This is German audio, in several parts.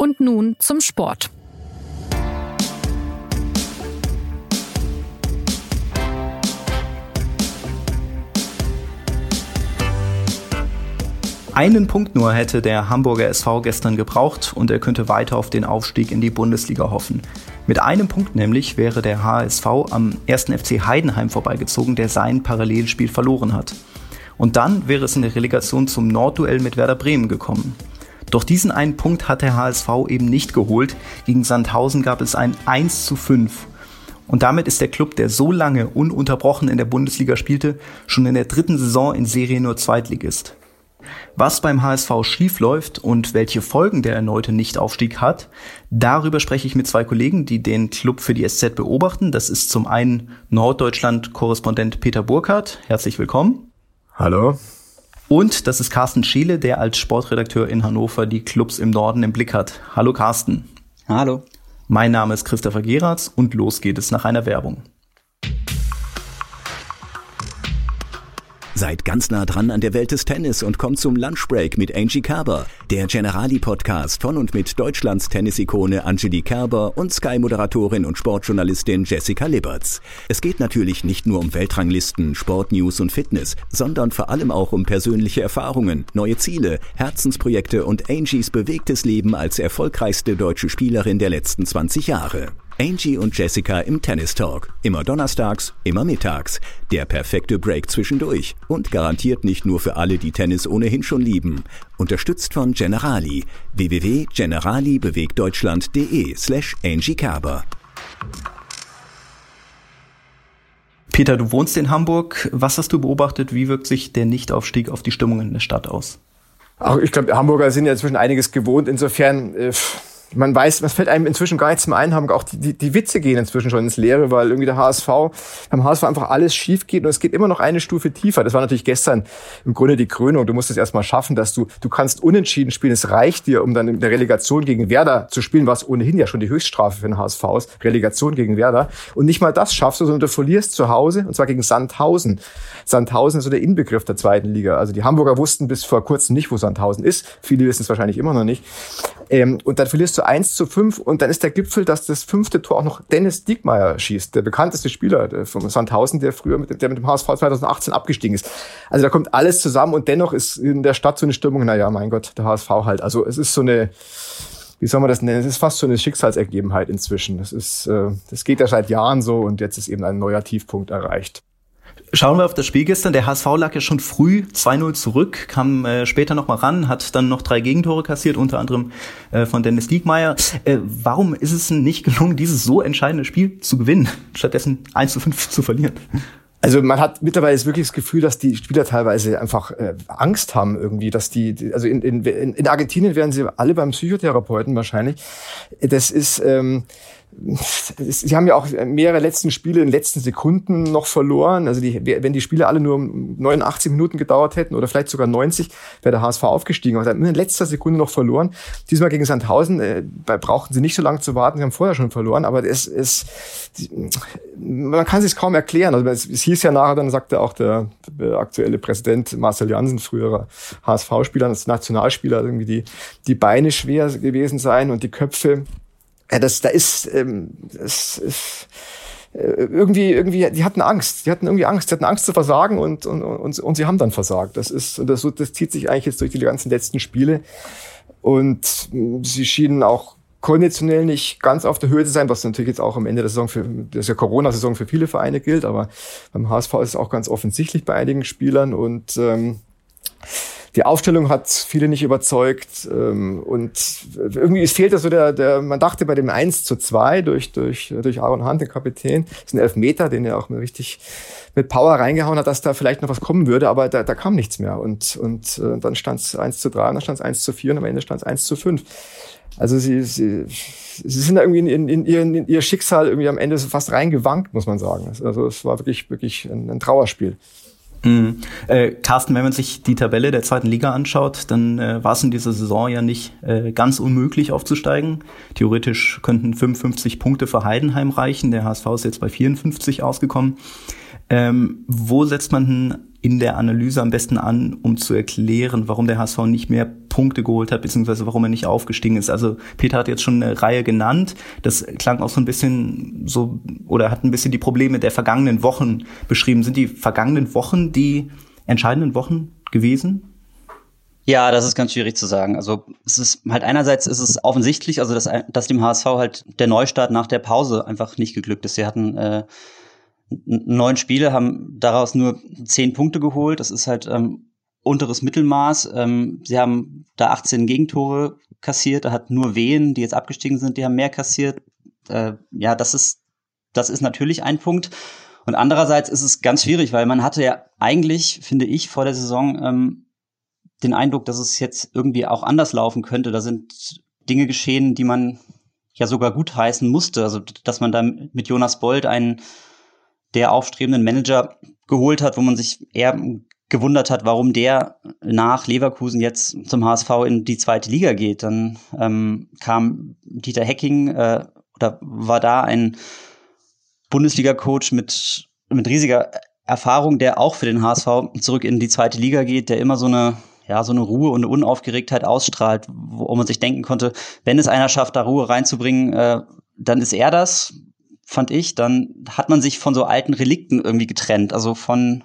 Und nun zum Sport. Einen Punkt nur hätte der Hamburger SV gestern gebraucht und er könnte weiter auf den Aufstieg in die Bundesliga hoffen. Mit einem Punkt nämlich wäre der HSV am 1. FC Heidenheim vorbeigezogen, der sein Parallelspiel verloren hat. Und dann wäre es in der Relegation zum Nordduell mit Werder Bremen gekommen. Doch diesen einen Punkt hat der HSV eben nicht geholt. Gegen Sandhausen gab es ein 1 zu 5. Und damit ist der Club, der so lange ununterbrochen in der Bundesliga spielte, schon in der dritten Saison in Serie nur Zweitligist. Was beim HSV schief läuft und welche Folgen der erneute Nichtaufstieg hat, darüber spreche ich mit zwei Kollegen, die den Club für die SZ beobachten. Das ist zum einen Norddeutschland-Korrespondent Peter Burkhardt. Herzlich willkommen. Hallo. Und das ist Carsten Schiele, der als Sportredakteur in Hannover die Clubs im Norden im Blick hat. Hallo Carsten. Hallo. Mein Name ist Christopher Geratz und los geht es nach einer Werbung. Seid ganz nah dran an der Welt des Tennis und kommt zum Lunchbreak mit Angie Kerber, der Generali-Podcast von und mit Deutschlands Tennisikone Angelique Kerber und Sky-Moderatorin und Sportjournalistin Jessica Liberts. Es geht natürlich nicht nur um Weltranglisten, Sportnews und Fitness, sondern vor allem auch um persönliche Erfahrungen, neue Ziele, Herzensprojekte und Angies bewegtes Leben als erfolgreichste deutsche Spielerin der letzten 20 Jahre. Angie und Jessica im Tennis Talk. Immer donnerstags, immer mittags. Der perfekte Break zwischendurch. Und garantiert nicht nur für alle, die Tennis ohnehin schon lieben. Unterstützt von Generali. www.generalibewegtdeutschland.de slash Angie Kerber. Peter, du wohnst in Hamburg. Was hast du beobachtet? Wie wirkt sich der Nichtaufstieg auf die Stimmung in der Stadt aus? Ach, ich glaube, Hamburger sind ja inzwischen einiges gewohnt. Insofern äh, man weiß, was fällt einem inzwischen gar nicht zum Einhaben. Auch die, die, die Witze gehen inzwischen schon ins Leere, weil irgendwie der HSV, beim HSV einfach alles schief geht und es geht immer noch eine Stufe tiefer. Das war natürlich gestern im Grunde die Krönung. Du musst es erstmal schaffen, dass du, du kannst unentschieden spielen. Es reicht dir, um dann in der Relegation gegen Werder zu spielen, was ohnehin ja schon die Höchststrafe für den HSV ist. Relegation gegen Werder. Und nicht mal das schaffst du, sondern du verlierst zu Hause und zwar gegen Sandhausen. Sandhausen ist so der Inbegriff der zweiten Liga. Also die Hamburger wussten bis vor kurzem nicht, wo Sandhausen ist. Viele wissen es wahrscheinlich immer noch nicht. Ähm, und dann verlierst du 1 zu 5 und dann ist der Gipfel, dass das fünfte Tor auch noch Dennis Diekmeyer schießt, der bekannteste Spieler von Sandhausen, der früher mit, der mit dem HSV 2018 abgestiegen ist. Also da kommt alles zusammen und dennoch ist in der Stadt so eine Stimmung, naja, mein Gott, der HSV halt. Also es ist so eine, wie soll man das nennen? Es ist fast so eine Schicksalsergebenheit inzwischen. Das ist, äh, das geht ja seit Jahren so und jetzt ist eben ein neuer Tiefpunkt erreicht. Schauen wir auf das Spiel gestern. Der HSV lag ja schon früh 2-0 zurück, kam äh, später noch mal ran, hat dann noch drei Gegentore kassiert, unter anderem äh, von Dennis Diekmeyer. Äh, warum ist es nicht gelungen, dieses so entscheidende Spiel zu gewinnen, stattdessen 1 zu 5 zu verlieren? Also man hat mittlerweile wirklich das Gefühl, dass die Spieler teilweise einfach äh, Angst haben irgendwie, dass die, also in, in, in Argentinien wären sie alle beim Psychotherapeuten wahrscheinlich. Das ist ähm, Sie haben ja auch mehrere letzten Spiele in den letzten Sekunden noch verloren. Also die, wenn die Spiele alle nur 89 Minuten gedauert hätten oder vielleicht sogar 90, wäre der HSV aufgestiegen. Aber sie haben in letzter Sekunde noch verloren. Diesmal gegen Sandhausen äh, brauchten sie nicht so lange zu warten. Sie haben vorher schon verloren. Aber es, es, man kann sich kaum erklären. Also es, es hieß ja nachher, dann sagte auch der, der aktuelle Präsident Marcel Jansen, früherer HSV-Spieler, als Nationalspieler, irgendwie die, die Beine schwer gewesen sein und die Köpfe ja, das, da ist, ähm, das ist äh, irgendwie, irgendwie, die hatten Angst. Die hatten irgendwie Angst. Die hatten Angst zu versagen und, und, und, und sie haben dann versagt. Das ist, das, das zieht sich eigentlich jetzt durch die ganzen letzten Spiele. Und sie schienen auch konditionell nicht ganz auf der Höhe zu sein, was natürlich jetzt auch am Ende der Saison für, das ist ja Corona-Saison für viele Vereine gilt, aber beim HSV ist es auch ganz offensichtlich bei einigen Spielern und ähm, die Aufstellung hat viele nicht überzeugt ähm, und irgendwie es fehlte so der, der, man dachte bei dem 1 zu 2 durch, durch, durch Aaron Hunt, den Kapitän, das ist ein Elfmeter, den er auch richtig mit Power reingehauen hat, dass da vielleicht noch was kommen würde, aber da, da kam nichts mehr und, und äh, dann stand es 1 zu 3 und dann stand es 1 zu 4 und am Ende stand es 1 zu 5. Also sie, sie, sie sind da irgendwie in, in, in, in ihr Schicksal irgendwie am Ende fast reingewankt, muss man sagen. Also es war wirklich, wirklich ein, ein Trauerspiel. Mhm. Äh, Carsten, wenn man sich die Tabelle der zweiten Liga anschaut, dann äh, war es in dieser Saison ja nicht äh, ganz unmöglich aufzusteigen. Theoretisch könnten 55 Punkte für Heidenheim reichen. Der HSV ist jetzt bei 54 ausgekommen. Ähm, wo setzt man in der Analyse am besten an, um zu erklären, warum der HSV nicht mehr Punkte geholt hat, beziehungsweise warum er nicht aufgestiegen ist. Also Peter hat jetzt schon eine Reihe genannt. Das klang auch so ein bisschen so, oder hat ein bisschen die Probleme der vergangenen Wochen beschrieben. Sind die vergangenen Wochen die entscheidenden Wochen gewesen? Ja, das ist ganz schwierig zu sagen. Also es ist halt einerseits ist es offensichtlich, also dass, dass dem HSV halt der Neustart nach der Pause einfach nicht geglückt ist. Sie hatten äh, neun Spiele, haben daraus nur zehn Punkte geholt. Das ist halt ähm, unteres Mittelmaß. Ähm, sie haben da 18 Gegentore kassiert. Da hat nur Wehen, die jetzt abgestiegen sind, die haben mehr kassiert. Äh, ja, das ist das ist natürlich ein Punkt. Und andererseits ist es ganz schwierig, weil man hatte ja eigentlich, finde ich, vor der Saison ähm, den Eindruck, dass es jetzt irgendwie auch anders laufen könnte. Da sind Dinge geschehen, die man ja sogar gut heißen musste. Also, dass man da mit Jonas Bold einen der aufstrebenden Manager geholt hat, wo man sich eher gewundert hat, warum der nach Leverkusen jetzt zum HSV in die zweite Liga geht. Dann ähm, kam Dieter Hecking äh, oder war da ein Bundesliga-Coach mit, mit riesiger Erfahrung, der auch für den HSV zurück in die zweite Liga geht, der immer so eine ja, so eine Ruhe und eine Unaufgeregtheit ausstrahlt, wo man sich denken konnte, wenn es einer schafft, da Ruhe reinzubringen, äh, dann ist er das, fand ich. Dann hat man sich von so alten Relikten irgendwie getrennt, also von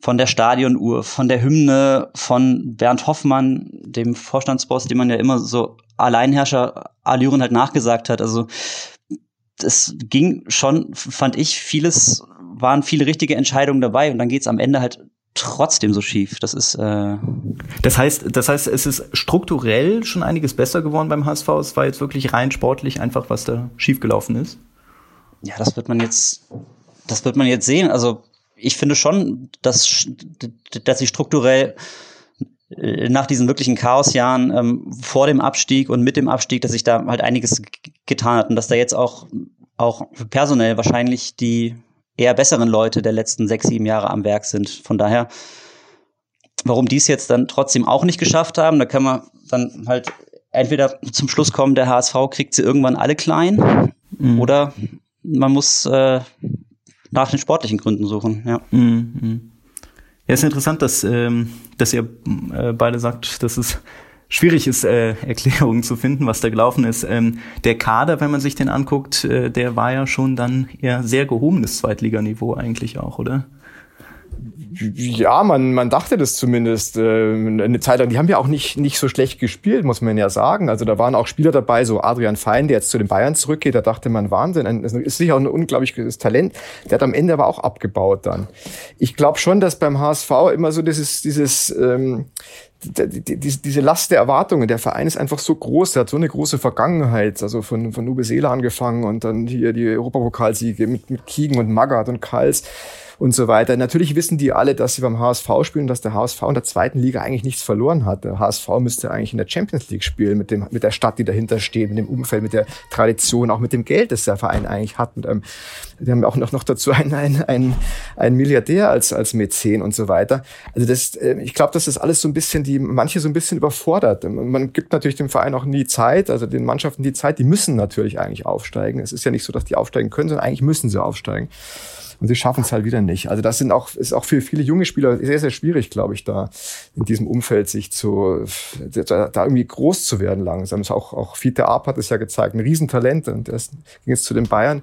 von der Stadionuhr, von der Hymne, von Bernd Hoffmann, dem Vorstandsboss, dem man ja immer so Alleinherrscher-Allüren halt nachgesagt hat. Also es ging schon, fand ich, vieles, waren viele richtige Entscheidungen dabei und dann geht's am Ende halt trotzdem so schief. Das ist. Äh das heißt, das heißt, es ist strukturell schon einiges besser geworden beim HSV. Es war jetzt wirklich rein sportlich einfach, was da schiefgelaufen ist. Ja, das wird man jetzt, das wird man jetzt sehen. Also ich finde schon, dass, dass sie strukturell äh, nach diesen wirklichen Chaosjahren ähm, vor dem Abstieg und mit dem Abstieg, dass sich da halt einiges getan hat und dass da jetzt auch auch personell wahrscheinlich die eher besseren Leute der letzten sechs, sieben Jahre am Werk sind. Von daher, warum die es jetzt dann trotzdem auch nicht geschafft haben, da kann man dann halt entweder zum Schluss kommen, der HSV kriegt sie irgendwann alle klein mhm. oder man muss äh, nach den sportlichen Gründen suchen. Ja. Mhm. Ja, ist interessant, dass, ähm, dass ihr äh, beide sagt, dass es schwierig ist, äh, Erklärungen zu finden, was da gelaufen ist. Ähm, der Kader, wenn man sich den anguckt, äh, der war ja schon dann eher sehr gehobenes Zweitliganiveau eigentlich auch, oder? Ja, man, man dachte das zumindest äh, eine Zeit lang. Die haben ja auch nicht, nicht so schlecht gespielt, muss man ja sagen. Also da waren auch Spieler dabei, so Adrian Fein, der jetzt zu den Bayern zurückgeht. Da dachte man, Wahnsinn, das ist sicher auch ein unglaubliches Talent. Der hat am Ende aber auch abgebaut dann. Ich glaube schon, dass beim HSV immer so dieses, dieses ähm, diese Last der Erwartungen, der Verein ist einfach so groß, der hat so eine große Vergangenheit, also von, von Uwe Seele angefangen und dann hier die Europapokalsiege mit, mit Kiegen und Magath und Kals und so weiter. Natürlich wissen die alle, dass sie beim HSV spielen, dass der HSV in der zweiten Liga eigentlich nichts verloren hat. Der HSV müsste eigentlich in der Champions League spielen, mit dem, mit der Stadt, die dahinter steht, mit dem Umfeld, mit der Tradition, auch mit dem Geld, das der Verein eigentlich hat. Mit einem, die haben auch noch, noch dazu einen, einen, einen, einen Milliardär als, als Mäzen und so weiter. Also das, äh, ich glaube, das alles so ein bisschen die, manche so ein bisschen überfordert. Man gibt natürlich dem Verein auch nie Zeit, also den Mannschaften die Zeit, die müssen natürlich eigentlich aufsteigen. Es ist ja nicht so, dass die aufsteigen können, sondern eigentlich müssen sie aufsteigen. Und sie schaffen es halt wieder nicht. Also das sind auch, ist auch für viele junge Spieler sehr, sehr schwierig, glaube ich, da in diesem Umfeld sich zu, da, da irgendwie groß zu werden langsam. Ist auch, auch Fiete Arp hat es ja gezeigt, ein Riesentalent. Und ist, ging jetzt zu den Bayern,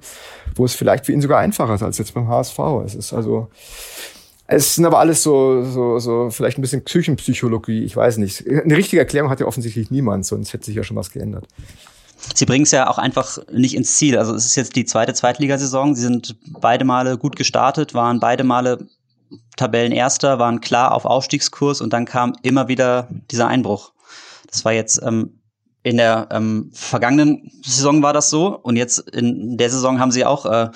wo es vielleicht für ihn sogar einfacher ist als jetzt beim HSV. Es ist also, es sind aber alles so, so, so vielleicht ein bisschen Küchenpsychologie, ich weiß nicht. Eine richtige Erklärung hat ja offensichtlich niemand, sonst hätte sich ja schon was geändert. Sie bringen es ja auch einfach nicht ins Ziel. Also es ist jetzt die zweite Zweitligasaison. Sie sind beide Male gut gestartet, waren beide Male Tabellenerster, waren klar auf Aufstiegskurs und dann kam immer wieder dieser Einbruch. Das war jetzt ähm, in der ähm, vergangenen Saison war das so und jetzt in der Saison haben sie auch äh,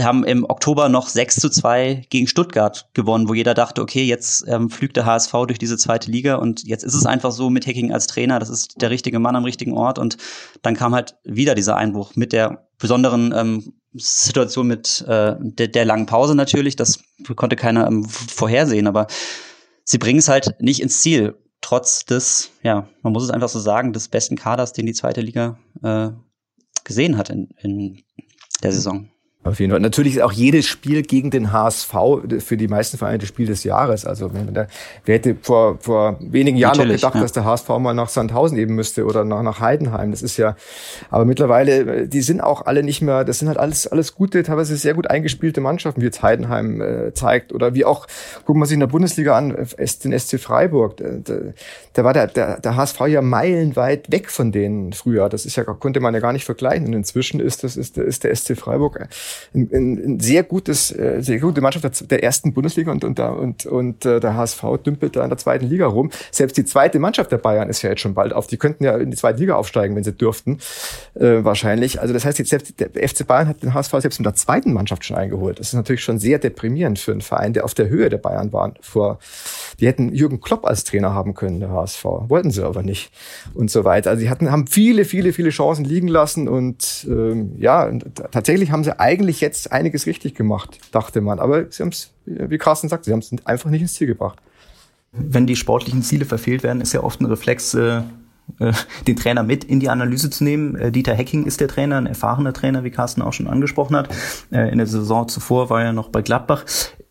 haben im Oktober noch 6 zu 2 gegen Stuttgart gewonnen, wo jeder dachte, okay, jetzt ähm, flügt der HSV durch diese zweite Liga und jetzt ist es einfach so mit Hacking als Trainer, das ist der richtige Mann am richtigen Ort und dann kam halt wieder dieser Einbruch mit der besonderen ähm, Situation mit äh, der, der langen Pause natürlich, das konnte keiner ähm, vorhersehen, aber sie bringen es halt nicht ins Ziel, trotz des, ja, man muss es einfach so sagen, des besten Kaders, den die zweite Liga äh, gesehen hat in, in der Saison. Auf jeden Fall. Natürlich ist auch jedes Spiel gegen den HSV für die meisten Vereine das Spiel des Jahres. Also wer hätte vor, vor wenigen Jahren Natürlich, noch gedacht, ja. dass der HSV mal nach Sandhausen eben müsste oder nach, nach Heidenheim. Das ist ja, aber mittlerweile, die sind auch alle nicht mehr, das sind halt alles, alles gute, teilweise sehr gut eingespielte Mannschaften, wie jetzt Heidenheim äh, zeigt. Oder wie auch, gucken wir sich in der Bundesliga an, den SC Freiburg. Da, da war der, der, der HSV ja meilenweit weg von denen früher. Das ist ja, konnte man ja gar nicht vergleichen. Und inzwischen ist das, ist, ist der SC Freiburg ein, ein sehr gutes, äh, sehr gute Mannschaft der, ersten Bundesliga und, und, und, und äh, der HSV dümpelt da in der zweiten Liga rum. Selbst die zweite Mannschaft der Bayern ist ja jetzt schon bald auf. Die könnten ja in die zweite Liga aufsteigen, wenn sie dürften, äh, wahrscheinlich. Also das heißt, jetzt selbst der FC Bayern hat den HSV selbst in der zweiten Mannschaft schon eingeholt. Das ist natürlich schon sehr deprimierend für einen Verein, der auf der Höhe der Bayern war. Vor, die hätten Jürgen Klopp als Trainer haben können, der HSV. Wollten sie aber nicht. Und so weiter. Also sie hatten, haben viele, viele, viele Chancen liegen lassen und ähm, ja, tatsächlich haben sie eigentlich jetzt jetzt einiges richtig gemacht, dachte man. Aber sie haben es, wie Carsten sagt, sie haben es einfach nicht ins Ziel gebracht. Wenn die sportlichen Ziele verfehlt werden, ist ja oft ein Reflex, äh, äh, den Trainer mit in die Analyse zu nehmen. Äh, Dieter Hecking ist der Trainer, ein erfahrener Trainer, wie Carsten auch schon angesprochen hat. Äh, in der Saison zuvor war er noch bei Gladbach.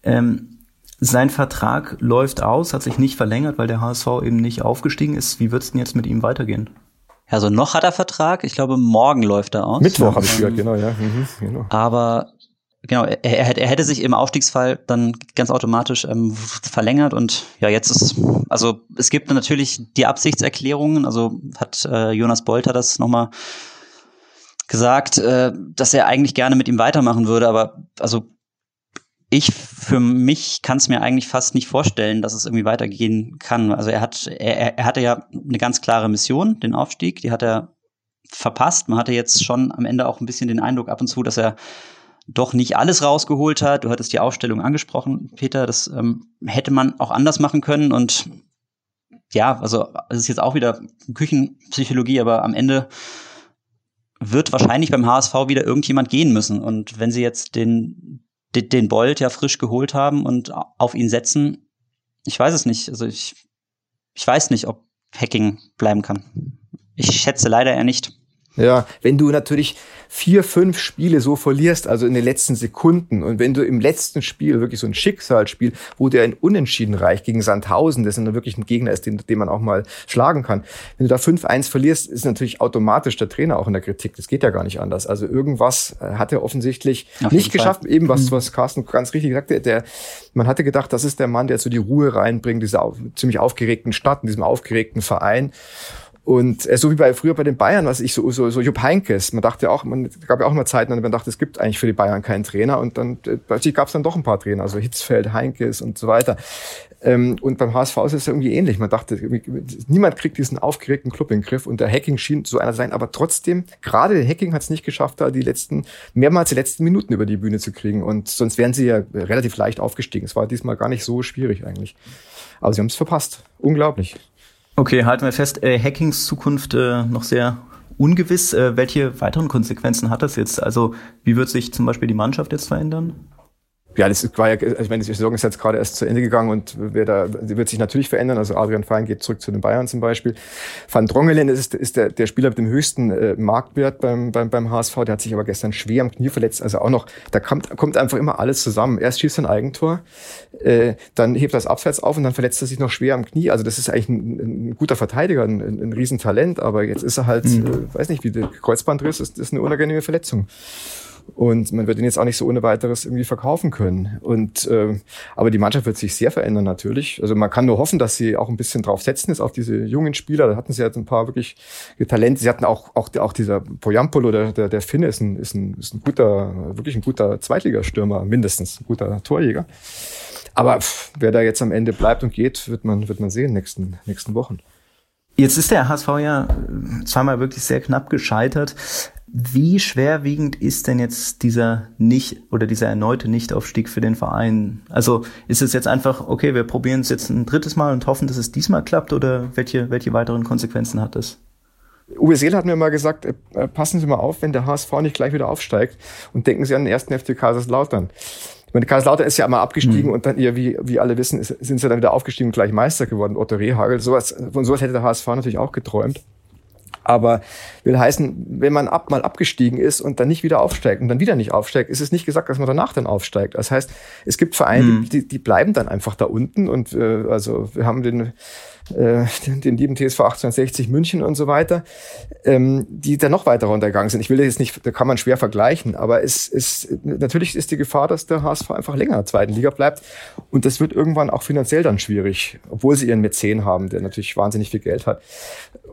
Ähm, sein Vertrag läuft aus, hat sich nicht verlängert, weil der HSV eben nicht aufgestiegen ist. Wie wird es denn jetzt mit ihm weitergehen? Also noch hat er Vertrag. Ich glaube, morgen läuft er aus. Mittwoch habe ich gehört, genau, ja. Mhm, genau. Aber genau, er, er, er hätte sich im Aufstiegsfall dann ganz automatisch ähm, verlängert und ja, jetzt ist, also es gibt natürlich die Absichtserklärungen, also hat äh, Jonas Bolter das nochmal gesagt, äh, dass er eigentlich gerne mit ihm weitermachen würde, aber also ich für mich kann es mir eigentlich fast nicht vorstellen, dass es irgendwie weitergehen kann. Also er hat, er, er hatte ja eine ganz klare Mission, den Aufstieg, die hat er verpasst. Man hatte jetzt schon am Ende auch ein bisschen den Eindruck ab und zu, dass er doch nicht alles rausgeholt hat. Du hattest die Aufstellung angesprochen, Peter. Das ähm, hätte man auch anders machen können. Und ja, also es ist jetzt auch wieder Küchenpsychologie, aber am Ende wird wahrscheinlich beim HSV wieder irgendjemand gehen müssen. Und wenn sie jetzt den, den, Bolt ja frisch geholt haben und auf ihn setzen, ich weiß es nicht. Also ich, ich weiß nicht, ob Hacking bleiben kann. Ich schätze leider eher nicht. Ja, wenn du natürlich vier, fünf Spiele so verlierst, also in den letzten Sekunden, und wenn du im letzten Spiel wirklich so ein Schicksalsspiel, wo dir ein Unentschieden reicht gegen Sandhausen, das dann wirklich ein Gegner ist, den, den man auch mal schlagen kann. Wenn du da 5-1 verlierst, ist natürlich automatisch der Trainer auch in der Kritik. Das geht ja gar nicht anders. Also irgendwas äh, hat er offensichtlich Auf nicht geschafft, Fall. eben was, mhm. was Carsten ganz richtig sagte. Der, man hatte gedacht, das ist der Mann, der so die Ruhe reinbringt, diese auf, ziemlich aufgeregten Stadt, in diesem aufgeregten Verein. Und äh, so wie bei früher bei den Bayern, was ich so so so Jupp Heinkes, man dachte auch, man gab ja auch mal Zeiten, an man dachte, es gibt eigentlich für die Bayern keinen Trainer und dann äh, plötzlich gab es dann doch ein paar Trainer, also Hitzfeld, Heinkes und so weiter. Ähm, und beim HSV ist es irgendwie ähnlich. Man dachte, niemand kriegt diesen aufgeregten Club in den Griff und der Hacking schien so einer sein, aber trotzdem, gerade der Hacking hat es nicht geschafft, da die letzten, mehrmals die letzten Minuten über die Bühne zu kriegen und sonst wären sie ja relativ leicht aufgestiegen. Es war diesmal gar nicht so schwierig eigentlich. Aber sie haben es verpasst. Unglaublich. Okay, halten wir fest, äh, Hackings Zukunft äh, noch sehr ungewiss. Äh, welche weiteren Konsequenzen hat das jetzt? Also wie wird sich zum Beispiel die Mannschaft jetzt verändern? Ja, das war ja, also ich meine, die Saison ist jetzt gerade erst zu Ende gegangen und wer da, die wird sich natürlich verändern. Also Adrian Fein geht zurück zu den Bayern zum Beispiel. Van Drongelen ist, ist der, der Spieler mit dem höchsten äh, Marktwert beim, beim, beim HSV. Der hat sich aber gestern schwer am Knie verletzt. Also auch noch, da kommt, kommt einfach immer alles zusammen. Erst schießt er ein Eigentor, äh, dann hebt er das Abseits auf und dann verletzt er sich noch schwer am Knie. Also das ist eigentlich ein, ein guter Verteidiger, ein, ein, ein Riesentalent, aber jetzt ist er halt, mhm. äh, weiß nicht, wie der Kreuzbandriss ist, ist eine unangenehme Verletzung. Und man wird ihn jetzt auch nicht so ohne weiteres irgendwie verkaufen können. Und äh, aber die Mannschaft wird sich sehr verändern natürlich. Also man kann nur hoffen, dass sie auch ein bisschen drauf setzen ist auf diese jungen Spieler. Da hatten sie jetzt ein paar wirklich Talente. Sie hatten auch auch auch dieser Poyampolo, der der, der Finne ist ein, ist ein ist ein guter wirklich ein guter Zweitligastürmer mindestens, ein guter Torjäger. Aber pff, wer da jetzt am Ende bleibt und geht, wird man wird man sehen nächsten nächsten Wochen. Jetzt ist der HSV ja zweimal wirklich sehr knapp gescheitert. Wie schwerwiegend ist denn jetzt dieser nicht oder dieser erneute Nichtaufstieg für den Verein? Also ist es jetzt einfach, okay, wir probieren es jetzt ein drittes Mal und hoffen, dass es diesmal klappt oder welche, welche weiteren Konsequenzen hat das? Uwe Seel hat mir mal gesagt, äh, äh passen Sie mal auf, wenn der HSV nicht gleich wieder aufsteigt und denken Sie an den ersten FC Kaiserslautern. Ich meine, Kaiserslautern ist ja einmal abgestiegen mhm. und dann, ja, wie, wie alle wissen, ist, sind sie dann wieder aufgestiegen und gleich Meister geworden, Otto Rehagel. Sowas, von sowas hätte der HSV natürlich auch geträumt. Aber will heißen, wenn man ab, mal abgestiegen ist und dann nicht wieder aufsteigt und dann wieder nicht aufsteigt, ist es nicht gesagt, dass man danach dann aufsteigt. Das heißt, es gibt Vereine, mhm. die, die bleiben dann einfach da unten und äh, also wir haben den äh, den, den lieben TSV 1860 München und so weiter, ähm, die dann noch weiter runtergegangen sind. Ich will das jetzt nicht, da kann man schwer vergleichen, aber es ist natürlich ist die Gefahr, dass der HSV einfach länger in der zweiten Liga bleibt und das wird irgendwann auch finanziell dann schwierig, obwohl sie ihren Mäzen haben, der natürlich wahnsinnig viel Geld hat.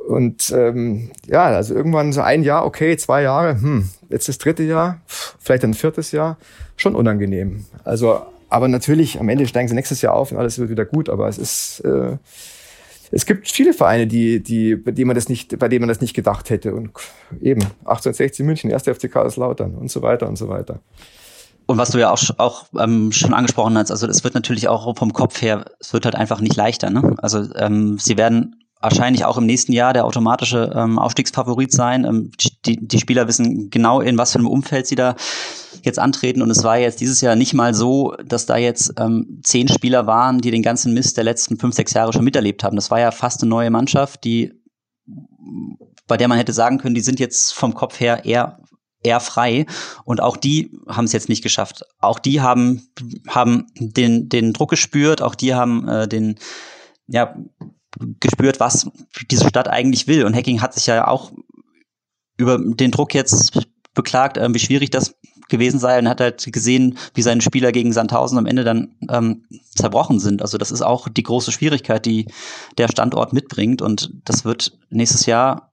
Und ähm, ja, also irgendwann so ein Jahr, okay, zwei Jahre, hm, jetzt das dritte Jahr, vielleicht ein viertes Jahr, schon unangenehm. Also, aber natürlich, am Ende steigen sie nächstes Jahr auf und alles wird wieder gut, aber es ist äh, es gibt viele Vereine, die, die, bei denen man das nicht, bei denen man das nicht gedacht hätte. Und eben 1860 München, 1. FC Kaiserslautern und so weiter und so weiter. Und was du ja auch, auch ähm, schon angesprochen hast, also es wird natürlich auch vom Kopf her, es wird halt einfach nicht leichter. Ne? Also ähm, sie werden wahrscheinlich auch im nächsten Jahr der automatische ähm, Aufstiegsfavorit sein. Ähm, die, die Spieler wissen genau, in was für einem Umfeld sie da jetzt antreten. Und es war jetzt dieses Jahr nicht mal so, dass da jetzt ähm, zehn Spieler waren, die den ganzen Mist der letzten fünf, sechs Jahre schon miterlebt haben. Das war ja fast eine neue Mannschaft, die bei der man hätte sagen können, die sind jetzt vom Kopf her eher eher frei und auch die haben es jetzt nicht geschafft. Auch die haben haben den den Druck gespürt, auch die haben äh, den ja gespürt, was diese Stadt eigentlich will und Hacking hat sich ja auch über den Druck jetzt beklagt, äh, wie schwierig das gewesen sei und hat halt gesehen, wie seine Spieler gegen Sandhausen am Ende dann ähm, zerbrochen sind. Also das ist auch die große Schwierigkeit, die der Standort mitbringt und das wird nächstes Jahr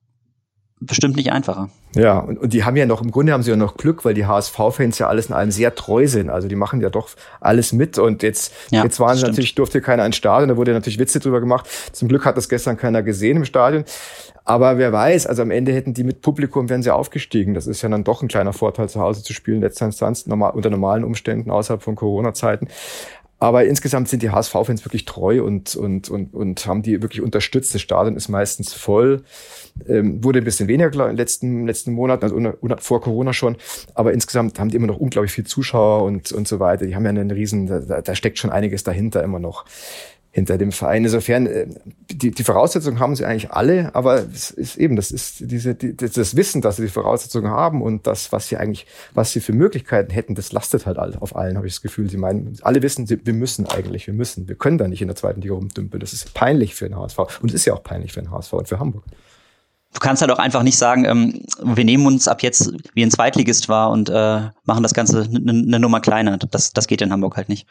bestimmt nicht einfacher. Ja, und, und die haben ja noch, im Grunde haben sie ja noch Glück, weil die HSV-Fans ja alles in allem sehr treu sind. Also die machen ja doch alles mit. Und jetzt, ja, jetzt waren sie natürlich, durfte keiner ins Stadion, da wurde natürlich Witze drüber gemacht. Zum Glück hat das gestern keiner gesehen im Stadion. Aber wer weiß, also am Ende hätten die mit Publikum, wären sie aufgestiegen. Das ist ja dann doch ein kleiner Vorteil, zu Hause zu spielen, letzter Instanz, normal, unter normalen Umständen, außerhalb von Corona-Zeiten. Aber insgesamt sind die HSV-Fans wirklich treu und, und, und, und haben die wirklich unterstützt. Das Stadion ist meistens voll. Ähm, wurde ein bisschen weniger in den letzten, letzten Monaten, also vor Corona schon. Aber insgesamt haben die immer noch unglaublich viel Zuschauer und, und so weiter. Die haben ja einen riesen, da, da steckt schon einiges dahinter immer noch hinter dem Verein. Insofern, äh, die, die Voraussetzungen haben sie eigentlich alle, aber es ist eben, das ist diese, die, das Wissen, dass sie die Voraussetzungen haben und das, was sie eigentlich, was sie für Möglichkeiten hätten, das lastet halt auf allen, habe ich das Gefühl. Sie meinen, alle wissen, sie, wir müssen eigentlich, wir müssen, wir können da nicht in der zweiten Liga rumdümpeln. Das ist peinlich für den HSV. Und es ist ja auch peinlich für den HSV und für Hamburg. Du kannst halt auch einfach nicht sagen, ähm, wir nehmen uns ab jetzt wie ein Zweitligist wahr und äh, machen das Ganze eine ne Nummer kleiner. Das, das geht in Hamburg halt nicht.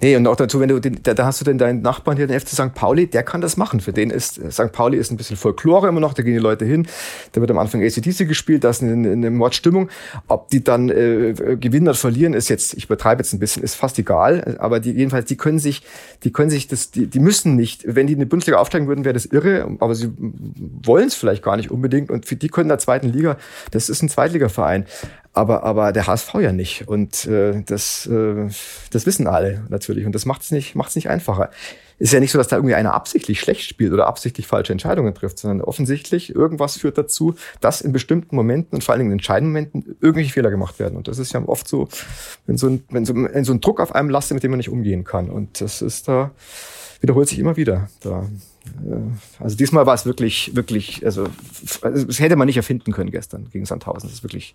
Nee, und auch dazu, wenn du, den, da, da hast du denn deinen Nachbarn hier, den FC St. Pauli, der kann das machen. Für den ist, St. Pauli ist ein bisschen Folklore immer noch, da gehen die Leute hin, da wird am Anfang ACDC gespielt, da ist eine, eine Mordstimmung. Ob die dann äh, gewinnen oder verlieren, ist jetzt, ich übertreibe jetzt ein bisschen, ist fast egal, aber die, jedenfalls, die können sich, die können sich das, die, die müssen nicht, wenn die in die Bundesliga aufsteigen würden, wäre das irre, aber sie wollen es vielleicht gar nicht unbedingt und für die können in der zweiten Liga, das ist ein Zweitligaverein aber, aber der HSV ja nicht. Und äh, das, äh, das wissen alle natürlich. Und das macht es nicht, macht's nicht einfacher. Ist ja nicht so, dass da irgendwie einer absichtlich schlecht spielt oder absichtlich falsche Entscheidungen trifft, sondern offensichtlich irgendwas führt dazu, dass in bestimmten Momenten und vor allen Dingen in entscheidenden Momenten irgendwelche Fehler gemacht werden. Und das ist ja oft so, wenn so ein, wenn so, wenn so ein Druck auf einem lastet, mit dem man nicht umgehen kann. Und das ist da, wiederholt sich immer wieder. Da, äh, also diesmal war es wirklich, wirklich, also, also das hätte man nicht erfinden können gestern gegen Sandhausen. Das ist wirklich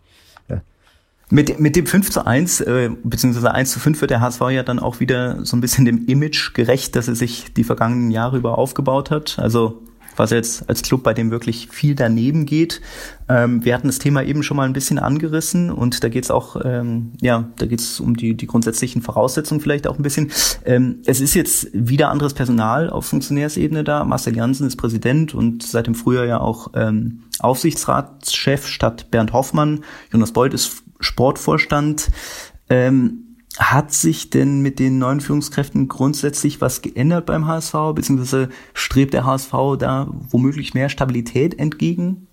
Mit, mit dem 5 zu 1, äh, beziehungsweise 1 zu 5 wird der HSV ja dann auch wieder so ein bisschen dem Image gerecht, dass er sich die vergangenen Jahre über aufgebaut hat. Also was jetzt als Club, bei dem wirklich viel daneben geht. Ähm, wir hatten das Thema eben schon mal ein bisschen angerissen und da geht es auch, ähm, ja, da geht es um die, die grundsätzlichen Voraussetzungen vielleicht auch ein bisschen. Ähm, es ist jetzt wieder anderes Personal auf Funktionärsebene da. Marcel Janssen ist Präsident und seit dem Frühjahr ja auch ähm, Aufsichtsratschef statt Bernd Hoffmann. Jonas Beuth ist Sportvorstand. Ähm, hat sich denn mit den neuen Führungskräften grundsätzlich was geändert beim HSV, beziehungsweise strebt der HSV da womöglich mehr Stabilität entgegen?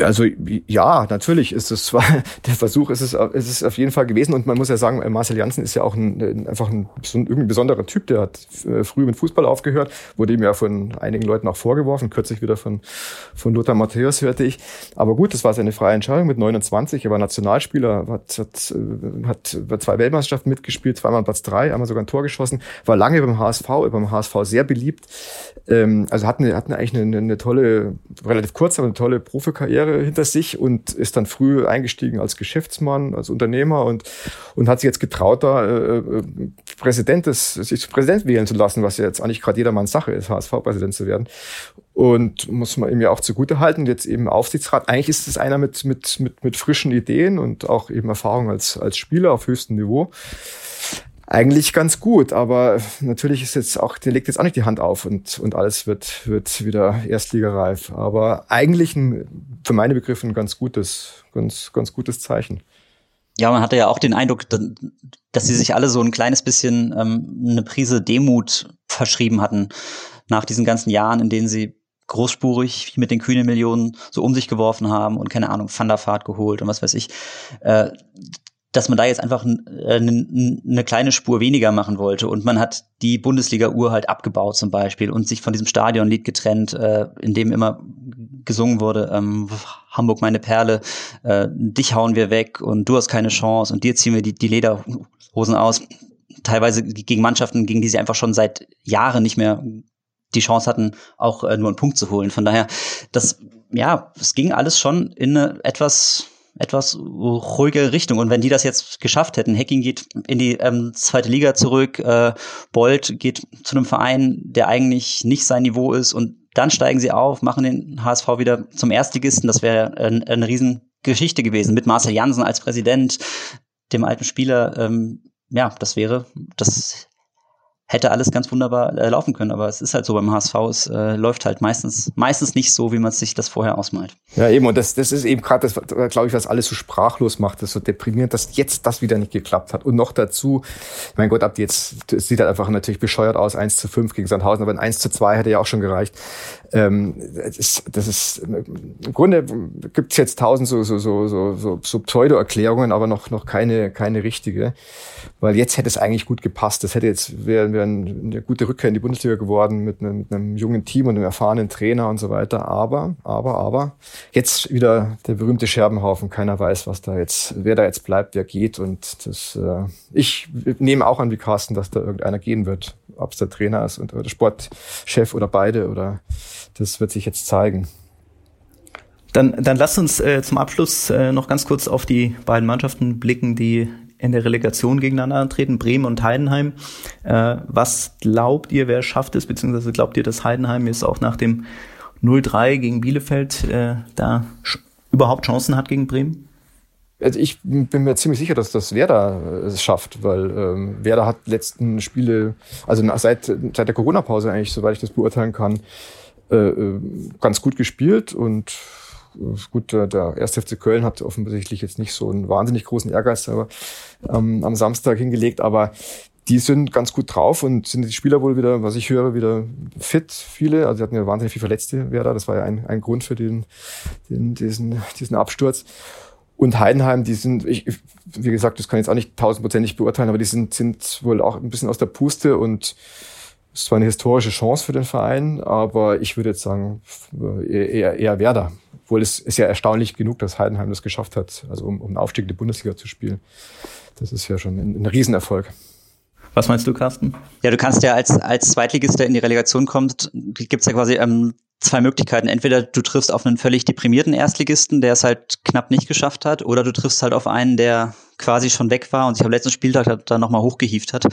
Also ja, natürlich ist es zwar der Versuch, ist es, ist es auf jeden Fall gewesen. Und man muss ja sagen, Marcel Janssen ist ja auch ein, einfach ein, so ein irgendwie besonderer Typ, der hat äh, früh mit Fußball aufgehört, wurde ihm ja von einigen Leuten auch vorgeworfen, kürzlich wieder von, von Lothar Matthäus hörte ich. Aber gut, das war seine freie Entscheidung mit 29, er war Nationalspieler, hat, hat, äh, hat bei zwei Weltmeisterschaften mitgespielt, zweimal Platz drei, einmal sogar ein Tor geschossen, war lange beim HSV, beim HSV sehr beliebt, ähm, also hat, eine, hat eine, eigentlich eine, eine tolle, relativ kurze, aber eine tolle Profikarriere Karriere hinter sich und ist dann früh eingestiegen als Geschäftsmann, als Unternehmer und, und hat sich jetzt getraut, da äh, äh Präsident des, sich Präsident wählen zu lassen, was ja jetzt eigentlich gerade jedermanns Sache ist, HSV-Präsident zu werden. Und muss man ihm ja auch zugute halten, jetzt eben Aufsichtsrat. Eigentlich ist es einer mit, mit, mit, mit frischen Ideen und auch eben Erfahrung als, als Spieler auf höchstem Niveau eigentlich ganz gut, aber natürlich ist jetzt auch, der legt jetzt auch nicht die Hand auf und, und alles wird, wird wieder erstligareif. Aber eigentlich ein, für meine Begriffe ein ganz gutes, ganz, ganz gutes Zeichen. Ja, man hatte ja auch den Eindruck, dass sie sich alle so ein kleines bisschen ähm, eine Prise Demut verschrieben hatten nach diesen ganzen Jahren, in denen sie großspurig mit den kühnen Millionen so um sich geworfen haben und keine Ahnung, Thunderfahrt geholt und was weiß ich. Äh, dass man da jetzt einfach eine äh, kleine Spur weniger machen wollte und man hat die Bundesliga-Uhr halt abgebaut zum Beispiel und sich von diesem Stadionlied getrennt, äh, in dem immer gesungen wurde, ähm, Hamburg meine Perle, äh, dich hauen wir weg und du hast keine Chance und dir ziehen wir die, die Lederhosen aus. Teilweise gegen Mannschaften, gegen die sie einfach schon seit Jahren nicht mehr die Chance hatten, auch äh, nur einen Punkt zu holen. Von daher, das, ja, es ging alles schon in eine etwas etwas ruhige Richtung. Und wenn die das jetzt geschafft hätten, Hacking geht in die ähm, zweite Liga zurück, äh, Bolt geht zu einem Verein, der eigentlich nicht sein Niveau ist und dann steigen sie auf, machen den HSV wieder zum Erstligisten. Das wäre ein, eine Riesengeschichte gewesen mit Marcel Jansen als Präsident, dem alten Spieler. Ähm, ja, das wäre, das hätte alles ganz wunderbar äh, laufen können. Aber es ist halt so beim HSV, es äh, läuft halt meistens, meistens nicht so, wie man sich das vorher ausmalt. Ja, eben, und das, das ist eben gerade das, glaube ich, was alles so sprachlos macht, das so deprimierend, dass jetzt das wieder nicht geklappt hat. Und noch dazu, mein Gott, ab jetzt, sieht halt einfach natürlich bescheuert aus, 1 zu 5 gegen Sandhausen, aber ein 1 zu 2 hätte ja auch schon gereicht. Ähm, das, ist, das ist, im Grunde gibt es jetzt tausend so, so, so, so, so, so Pseudo-Erklärungen, aber noch, noch keine, keine richtige. Weil jetzt hätte es eigentlich gut gepasst. Das hätte jetzt, wäre wär eine gute Rückkehr in die Bundesliga geworden mit einem, mit einem jungen Team und einem erfahrenen Trainer und so weiter. Aber, aber, aber, jetzt wieder der berühmte Scherbenhaufen. Keiner weiß, was da jetzt, wer da jetzt bleibt, wer geht. Und das, äh, ich nehme auch an wie Carsten, dass da irgendeiner gehen wird. Ob es der Trainer ist und, oder der Sportchef oder beide oder das wird sich jetzt zeigen. Dann, dann lasst uns äh, zum Abschluss äh, noch ganz kurz auf die beiden Mannschaften blicken, die in der Relegation gegeneinander antreten, Bremen und Heidenheim. Äh, was glaubt ihr, wer schafft es, beziehungsweise glaubt ihr, dass Heidenheim jetzt auch nach dem 0-3 gegen Bielefeld äh, da überhaupt Chancen hat gegen Bremen? Also ich bin mir ziemlich sicher, dass das Werder äh, es schafft, weil ähm, Werder hat letzten Spiele, also seit, seit der Corona-Pause eigentlich, soweit ich das beurteilen kann, äh, äh, ganz gut gespielt und äh, gut, der, der 1. FC Köln hat offensichtlich jetzt nicht so einen wahnsinnig großen Ehrgeiz aber, ähm, am Samstag hingelegt, aber die sind ganz gut drauf und sind die Spieler wohl wieder, was ich höre, wieder fit, viele. Also sie hatten ja wahnsinnig viele Verletzte, Werder. Das war ja ein, ein Grund für den, den, diesen, diesen Absturz. Und Heidenheim, die sind, ich, wie gesagt, das kann ich jetzt auch nicht tausendprozentig beurteilen, aber die sind, sind wohl auch ein bisschen aus der Puste und es war eine historische Chance für den Verein, aber ich würde jetzt sagen, eher, eher Werder. Obwohl es ist ja erstaunlich genug, dass Heidenheim das geschafft hat, also um, um einen Aufstieg in die Bundesliga zu spielen. Das ist ja schon ein, ein Riesenerfolg. Was meinst du, Carsten? Ja, du kannst ja als, als Zweitligist, der in die Relegation kommt, gibt's ja quasi ähm, zwei Möglichkeiten. Entweder du triffst auf einen völlig deprimierten Erstligisten, der es halt knapp nicht geschafft hat, oder du triffst halt auf einen, der quasi schon weg war und sich am letzten Spieltag da nochmal hochgehieft hat.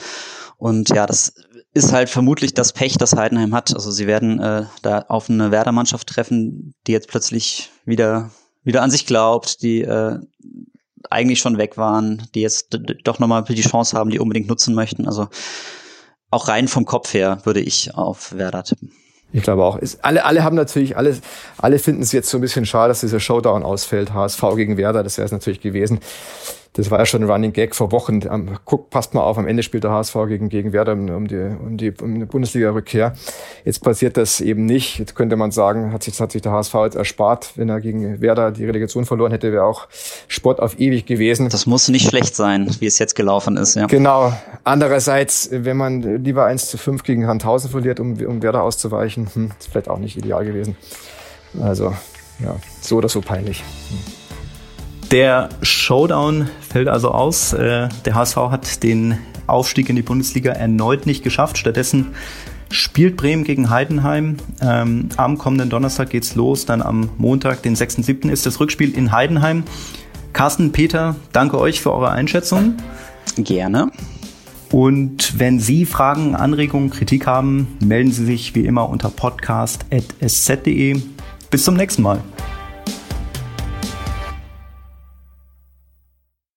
Und ja, das ist halt vermutlich das Pech, das Heidenheim hat. Also sie werden äh, da auf eine Werder-Mannschaft treffen, die jetzt plötzlich wieder wieder an sich glaubt, die äh, eigentlich schon weg waren, die jetzt doch nochmal die Chance haben, die unbedingt nutzen möchten. Also auch rein vom Kopf her würde ich auf Werder tippen. Ich glaube auch. Ist, alle, alle haben natürlich, alle, alle finden es jetzt so ein bisschen schade, dass dieser Showdown ausfällt. HSV gegen Werder, das wäre es natürlich gewesen das war ja schon ein Running Gag vor Wochen. Guck, passt mal auf, am Ende spielt der HSV gegen, gegen Werder um die, um die, um die Bundesliga-Rückkehr. Jetzt passiert das eben nicht. Jetzt könnte man sagen, hat sich, hat sich der HSV jetzt erspart. Wenn er gegen Werder die Relegation verloren hätte, wäre auch Sport auf ewig gewesen. Das muss nicht schlecht sein, wie es jetzt gelaufen ist. Ja. Genau. Andererseits, wenn man lieber 1 zu 5 gegen Handhausen verliert, um, um Werder auszuweichen, hm, ist vielleicht auch nicht ideal gewesen. Also, ja, so oder so peinlich. Hm. Der Showdown fällt also aus. Äh, der HSV hat den Aufstieg in die Bundesliga erneut nicht geschafft. Stattdessen spielt Bremen gegen Heidenheim. Ähm, am kommenden Donnerstag geht's los. Dann am Montag, den 6.7. ist das Rückspiel in Heidenheim. Carsten, Peter, danke euch für eure Einschätzung. Gerne. Und wenn Sie Fragen, Anregungen, Kritik haben, melden Sie sich wie immer unter podcast.sz.de. Bis zum nächsten Mal.